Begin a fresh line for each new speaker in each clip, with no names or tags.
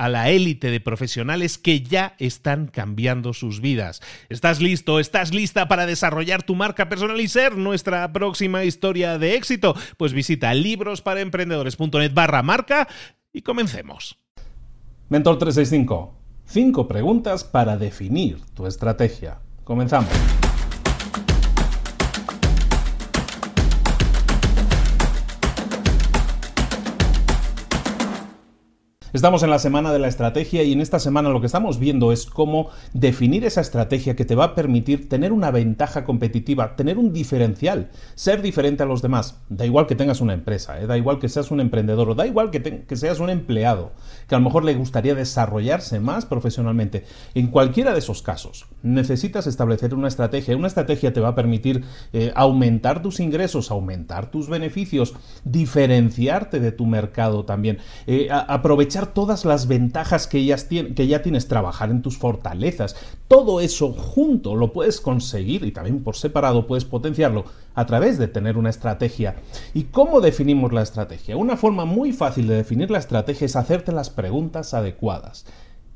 a la élite de profesionales que ya están cambiando sus vidas. ¿Estás listo? ¿Estás lista para desarrollar tu marca personal y ser nuestra próxima historia de éxito? Pues visita librosparaemprendedores.net barra marca y comencemos.
Mentor 365. Cinco preguntas para definir tu estrategia. Comenzamos. Estamos en la semana de la estrategia y en esta semana lo que estamos viendo es cómo definir esa estrategia que te va a permitir tener una ventaja competitiva, tener un diferencial, ser diferente a los demás. Da igual que tengas una empresa, ¿eh? da igual que seas un emprendedor o da igual que, seas un empleado, que a lo mejor le gustaría desarrollarse más profesionalmente. En cualquiera de esos casos, necesitas establecer una estrategia. Una estrategia te va a permitir eh, aumentar tus ingresos, aumentar tus beneficios, diferenciarte de tu mercado también, eh, aprovechar todas las ventajas que, que ya tienes, trabajar en tus fortalezas. Todo eso junto lo puedes conseguir y también por separado puedes potenciarlo a través de tener una estrategia. ¿Y cómo definimos la estrategia? Una forma muy fácil de definir la estrategia es hacerte las preguntas adecuadas.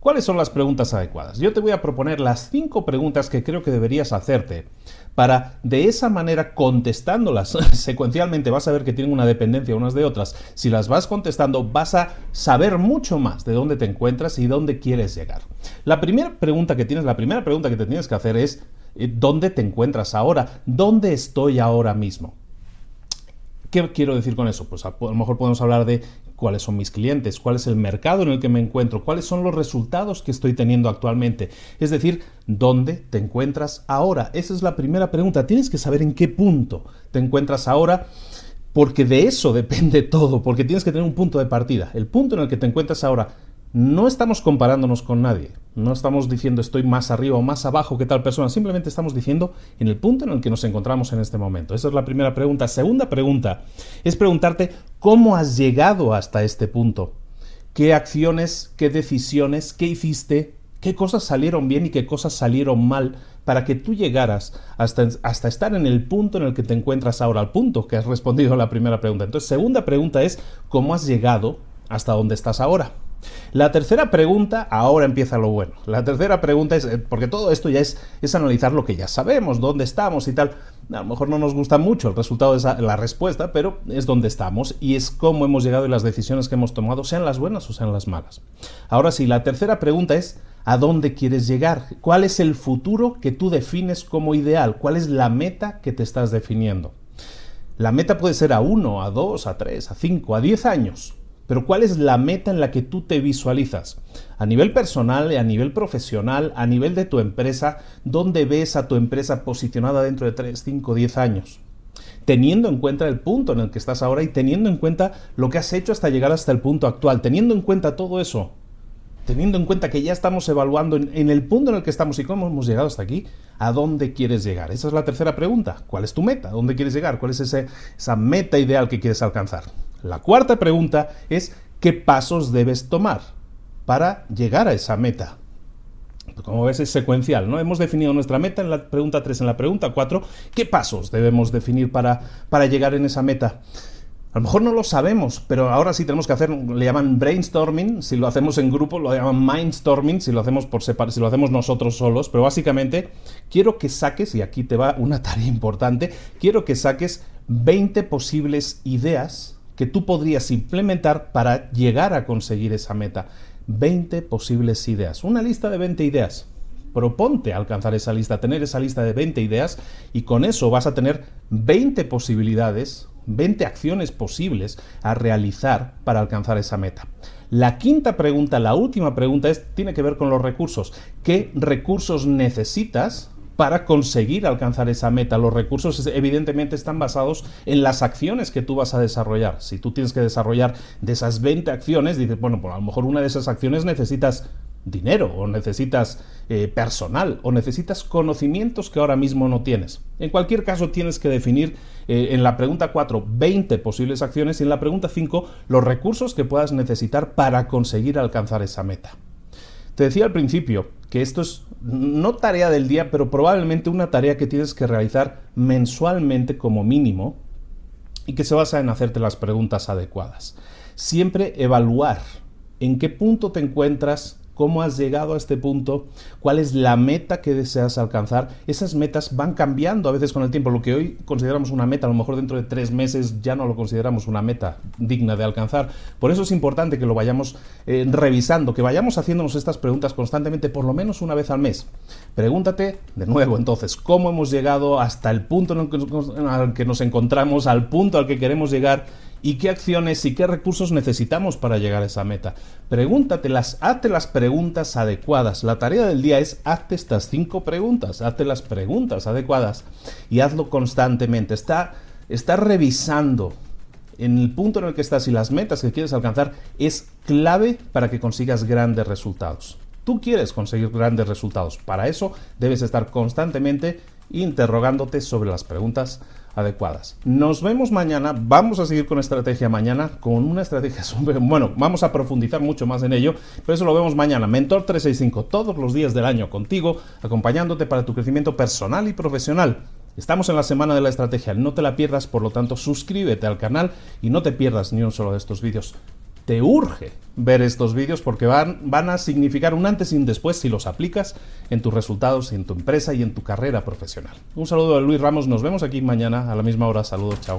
¿Cuáles son las preguntas adecuadas? Yo te voy a proponer las cinco preguntas que creo que deberías hacerte para de esa manera contestándolas secuencialmente vas a ver que tienen una dependencia unas de otras. Si las vas contestando vas a saber mucho más de dónde te encuentras y dónde quieres llegar. La primera pregunta que tienes, la primera pregunta que te tienes que hacer es eh, ¿dónde te encuentras ahora? ¿Dónde estoy ahora mismo? ¿Qué quiero decir con eso? Pues a, lo mejor podemos hablar de cuáles son mis clientes, cuál es el mercado en el que me encuentro, cuáles son los resultados que estoy teniendo actualmente. Es decir, ¿dónde te encuentras ahora? Esa es la primera pregunta. Tienes que saber en qué punto te encuentras ahora porque de eso depende todo, porque tienes que tener un punto de partida. El punto en el que te encuentras ahora no estamos comparándonos con nadie, no estamos diciendo estoy más arriba o más abajo que tal persona, simplemente estamos diciendo en el punto en el que nos encontramos en este momento. Esa es la primera pregunta. Segunda pregunta es preguntarte cómo has llegado hasta este punto. ¿Qué acciones, qué decisiones, qué hiciste, qué cosas salieron bien y qué cosas salieron mal para que tú llegaras hasta, estar en el punto en el que te encuentras ahora, al punto que has respondido a la primera pregunta. Entonces, segunda pregunta es cómo has llegado hasta donde estás ahora. La tercera pregunta, ahora empieza lo bueno. La tercera pregunta es, eh, porque todo esto ya es, es analizar lo que ya sabemos, dónde estamos y tal. A lo mejor no nos gusta mucho el resultado de la respuesta, pero es dónde estamos y es cómo hemos llegado y las decisiones que hemos tomado, sean las buenas o sean las malas. Ahora sí, la tercera pregunta es, ¿a dónde quieres llegar? ¿Cuál es el futuro que tú defines como ideal? ¿Cuál es la meta que te estás definiendo? La meta puede ser a uno, a dos, a tres, a cinco, a diez años. Pero ¿cuál es la meta en la que tú te visualizas? A nivel personal, a nivel profesional, a nivel de tu empresa, ¿dónde ves a tu empresa posicionada dentro de 3, 5, 10 años? Teniendo en cuenta el punto en el que estás ahora y teniendo en cuenta lo que has hecho hasta llegar hasta el punto actual, teniendo en cuenta todo eso, teniendo en cuenta que ya estamos evaluando en, el punto en el que estamos y cómo hemos llegado hasta aquí, ¿a dónde quieres llegar? Esa es la tercera pregunta. ¿Cuál es tu meta? ¿A dónde quieres llegar? ¿Cuál es esa meta ideal que quieres alcanzar? La cuarta pregunta es ¿qué pasos debes tomar para llegar a esa meta? Como ves, es secuencial, ¿no? Hemos definido nuestra meta en la pregunta 3, en la pregunta 4. ¿Qué pasos debemos definir para, para llegar en esa meta? A lo mejor no lo sabemos, pero ahora sí tenemos que hacer, le llaman brainstorming, si lo hacemos en grupo, lo llaman mindstorming, si lo hacemos por separado, si lo hacemos nosotros solos, pero básicamente quiero que saques, y aquí te va una tarea importante, quiero que saques 20 posibles ideas que tú podrías implementar para llegar a conseguir esa meta. 20 posibles ideas, una lista de 20 ideas. Proponte alcanzar esa lista, tener esa lista de 20 ideas y con eso vas a tener 20 posibilidades 20 acciones posibles a realizar para alcanzar esa meta. La quinta pregunta, la última pregunta, es, tiene que ver con los recursos. ¿Qué recursos necesitas para conseguir alcanzar esa meta. Los recursos evidentemente están basados en las acciones que tú vas a desarrollar. Si tú tienes que desarrollar de esas 20 acciones, dices, bueno, pues a lo mejor una de esas acciones necesitas dinero o necesitas eh, personal o necesitas conocimientos que ahora mismo no tienes. En cualquier caso tienes que definir eh, en la pregunta 4 20 posibles acciones y en la pregunta 5 los recursos que puedas necesitar para conseguir alcanzar esa meta. Te decía al principio que esto es no tarea del día, pero probablemente una tarea que tienes que realizar mensualmente como mínimo y que se basa en hacerte las preguntas adecuadas. Siempre evaluar en qué punto te encuentras cómo has llegado a este punto, cuál es la meta que deseas alcanzar. Esas metas van cambiando a veces con el tiempo. Lo que hoy consideramos una meta, a lo mejor dentro de tres meses ya no lo consideramos una meta digna de alcanzar. Por eso es importante que lo vayamos eh, revisando, que vayamos haciéndonos estas preguntas constantemente, por lo menos una vez al mes. Pregúntate de nuevo entonces, ¿cómo hemos llegado hasta el punto en el que nos encontramos, al punto al que queremos llegar? Y qué acciones y qué recursos necesitamos para llegar a esa meta. Pregúntatelas, hazte las preguntas adecuadas. La tarea del día es hazte estas cinco preguntas, hazte las preguntas adecuadas y hazlo constantemente. Está, está revisando en el punto en el que estás y las metas que quieres alcanzar es clave para que consigas grandes resultados. Tú quieres conseguir grandes resultados. Para eso debes estar constantemente interrogándote sobre las preguntas adecuadas. Nos vemos mañana, vamos a seguir con estrategia mañana, con una estrategia, bueno, vamos a profundizar mucho más en ello, pero eso lo vemos mañana. Mentor 365, todos los días del año contigo, acompañándote para tu crecimiento personal y profesional. Estamos en la semana de la estrategia, no te la pierdas, por lo tanto suscríbete al canal y no te pierdas ni un solo de estos vídeos te urge ver estos vídeos porque van, van a significar un antes y un después si los aplicas en tus resultados, en tu empresa y en tu carrera profesional. Un saludo de Luis Ramos, nos vemos aquí mañana a la misma hora. Saludos, chao.